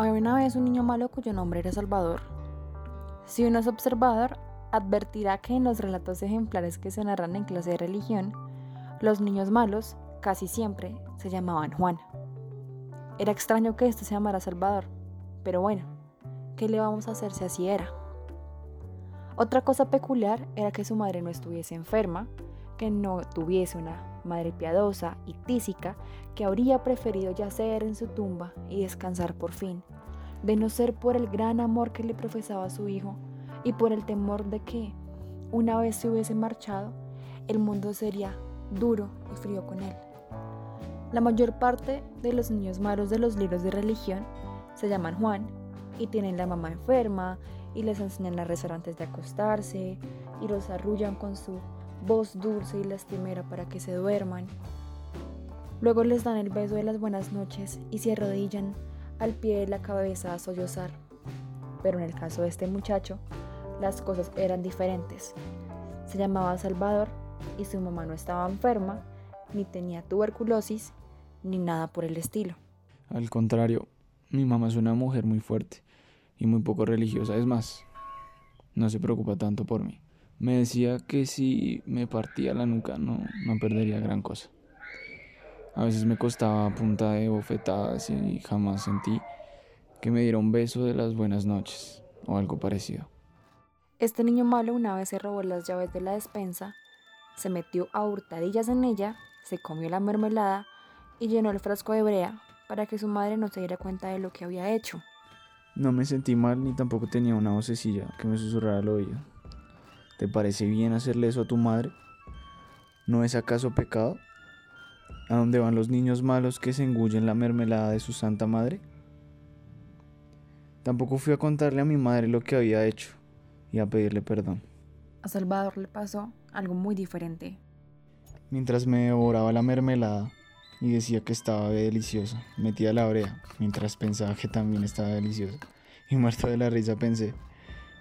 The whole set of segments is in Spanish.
Había una vez un niño malo cuyo nombre era Salvador. Si uno es observador, advertirá que en los relatos ejemplares que se narran en clase de religión, los niños malos casi siempre se llamaban Juan. Era extraño que este se llamara Salvador, pero bueno, ¿qué le vamos a hacer si así era? Otra cosa peculiar era que su madre no estuviese enferma, que no tuviese una madre piadosa y tísica que habría preferido yacer en su tumba y descansar por fin, de no ser por el gran amor que le profesaba a su hijo y por el temor de que, una vez se hubiese marchado, el mundo sería duro y frío con él. La mayor parte de los niños malos de los libros de religión se llaman Juan y tienen la mamá enferma y les enseñan a rezar antes de acostarse y los arrullan con su voz dulce y lastimera para que se duerman. Luego les dan el beso de las buenas noches y se arrodillan al pie de la cabeza a sollozar. Pero en el caso de este muchacho, las cosas eran diferentes. Se llamaba Salvador y su mamá no estaba enferma, ni tenía tuberculosis, ni nada por el estilo. Al contrario, mi mamá es una mujer muy fuerte y muy poco religiosa. Es más, no se preocupa tanto por mí. Me decía que si me partía la nuca no, no perdería gran cosa. A veces me costaba punta de bofetadas y jamás sentí que me diera un beso de las buenas noches o algo parecido. Este niño malo una vez se robó las llaves de la despensa, se metió a hurtadillas en ella, se comió la mermelada y llenó el frasco de brea para que su madre no se diera cuenta de lo que había hecho. No me sentí mal ni tampoco tenía una vocecilla que me susurrara al oído. ¿Te parece bien hacerle eso a tu madre? ¿No es acaso pecado? ¿A dónde van los niños malos que se engullen la mermelada de su santa madre? Tampoco fui a contarle a mi madre lo que había hecho y a pedirle perdón. A Salvador le pasó algo muy diferente. Mientras me devoraba la mermelada y decía que estaba deliciosa, metía la brea mientras pensaba que también estaba deliciosa. Y muerto de la risa pensé,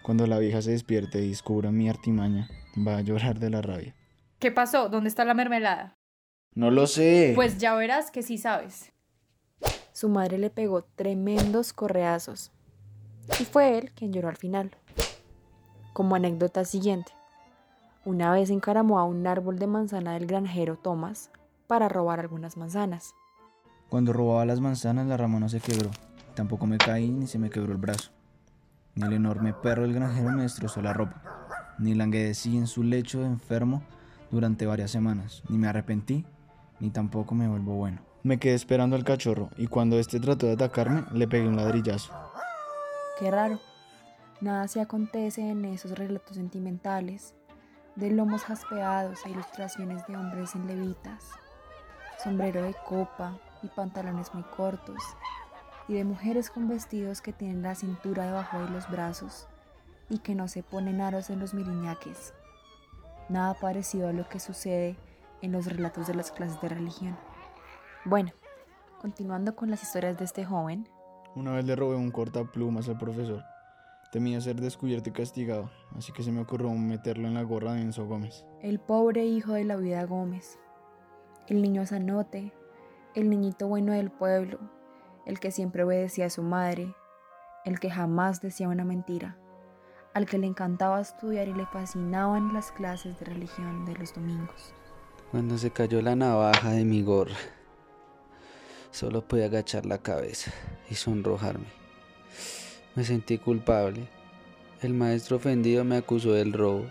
cuando la vieja se despierte y descubra mi artimaña, va a llorar de la rabia. ¿Qué pasó? ¿Dónde está la mermelada? No lo sé. Pues ya verás que sí sabes. Su madre le pegó tremendos correazos. Y fue él quien lloró al final. Como anécdota siguiente. Una vez encaramó a un árbol de manzana del granjero Thomas para robar algunas manzanas. Cuando robaba las manzanas la rama no se quebró. Tampoco me caí ni se me quebró el brazo. Ni el enorme perro del granjero me destrozó la ropa, ni languedecí en su lecho de enfermo durante varias semanas, ni me arrepentí, ni tampoco me vuelvo bueno. Me quedé esperando al cachorro y cuando este trató de atacarme, le pegué un ladrillazo. Qué raro. Nada se acontece en esos relatos sentimentales, de lomos jaspeados e ilustraciones de hombres en levitas, sombrero de copa y pantalones muy cortos, y de mujeres con vestidos que tienen la cintura debajo de los brazos y que no se ponen aros en los miriñaques. Nada parecido a lo que sucede en los relatos de las clases de religión. Bueno, continuando con las historias de este joven. Una vez le robé un cortaplumas al profesor. Temía ser descubierto y castigado, así que se me ocurrió meterlo en la gorra de Enzo Gómez. El pobre hijo de la vida Gómez. El niño sanote, el niñito bueno del pueblo, el que siempre obedecía a su madre, el que jamás decía una mentira, al que le encantaba estudiar y le fascinaban las clases de religión de los domingos. Cuando se cayó la navaja de mi gorra, solo podía agachar la cabeza y sonrojarme. Me sentí culpable. El maestro ofendido me acusó del robo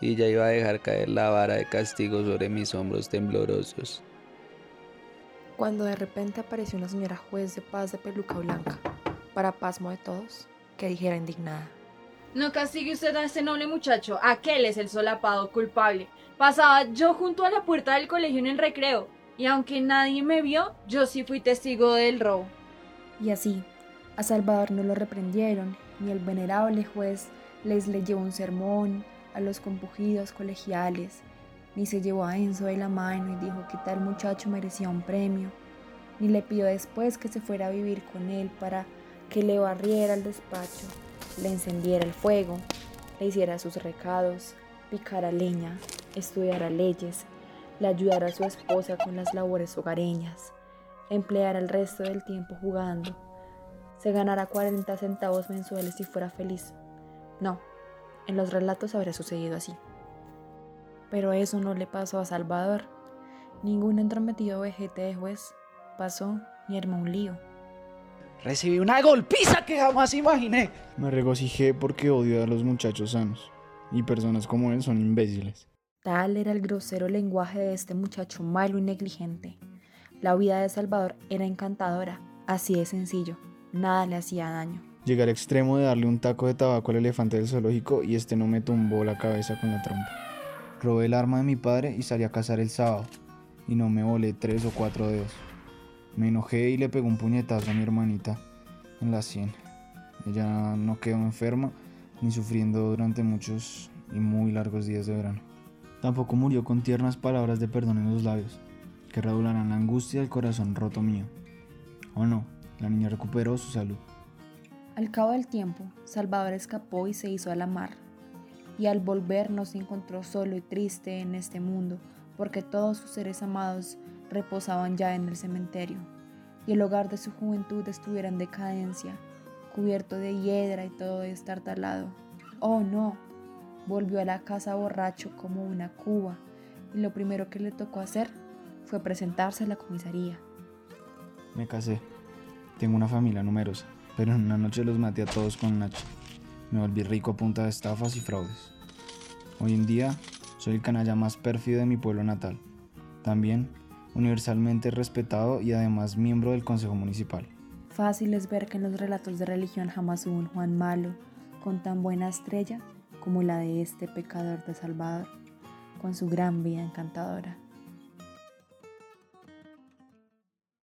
y ya iba a dejar caer la vara de castigo sobre mis hombros temblorosos cuando de repente apareció una señora juez de paz de peluca blanca, para pasmo de todos, que dijera indignada. No castigue usted a ese noble muchacho, aquel es el solapado culpable. Pasaba yo junto a la puerta del colegio en el recreo, y aunque nadie me vio, yo sí fui testigo del robo. Y así, a Salvador no lo reprendieron, ni el venerable juez les leyó un sermón a los compugidos colegiales, ni se llevó a Enzo de la mano y dijo que tal muchacho merecía un premio, ni le pidió después que se fuera a vivir con él para que le barriera el despacho, le encendiera el fuego, le hiciera sus recados, picara leña, estudiara leyes, le ayudara a su esposa con las labores hogareñas, empleara el resto del tiempo jugando, se ganara 40 centavos mensuales y fuera feliz. No, en los relatos habría sucedido así. Pero eso no le pasó a Salvador. Ningún entrometido vejete de juez pasó ni armó un lío. Recibí una golpiza que jamás imaginé. Me regocijé porque odio a los muchachos sanos. Y personas como él son imbéciles. Tal era el grosero lenguaje de este muchacho malo y negligente. La vida de Salvador era encantadora, así de sencillo, nada le hacía daño. Llegué al extremo de darle un taco de tabaco al elefante del zoológico y este no me tumbó la cabeza con la trompa. Robé el arma de mi padre y salí a cazar el sábado, y no me volé tres o cuatro dedos. Me enojé y le pegó un puñetazo a mi hermanita en la sien. Ella no quedó enferma ni sufriendo durante muchos y muy largos días de verano. Tampoco murió con tiernas palabras de perdón en los labios, que redoblarán la angustia del corazón roto mío. O no, la niña recuperó su salud. Al cabo del tiempo, Salvador escapó y se hizo a la mar. Y al volver no se encontró solo y triste en este mundo, porque todos sus seres amados reposaban ya en el cementerio, y el hogar de su juventud estuviera en decadencia, cubierto de hiedra y todo destartalado. Oh no, volvió a la casa borracho como una cuba, y lo primero que le tocó hacer fue presentarse a la comisaría. Me casé. Tengo una familia numerosa, pero en una noche los maté a todos con un hacha. Me volví rico a punta de estafas y fraudes. Hoy en día soy el canalla más pérfido de mi pueblo natal. También universalmente respetado y además miembro del Consejo Municipal. Fácil es ver que en los relatos de religión jamás hubo un Juan malo con tan buena estrella como la de este pecador de Salvador, con su gran vida encantadora.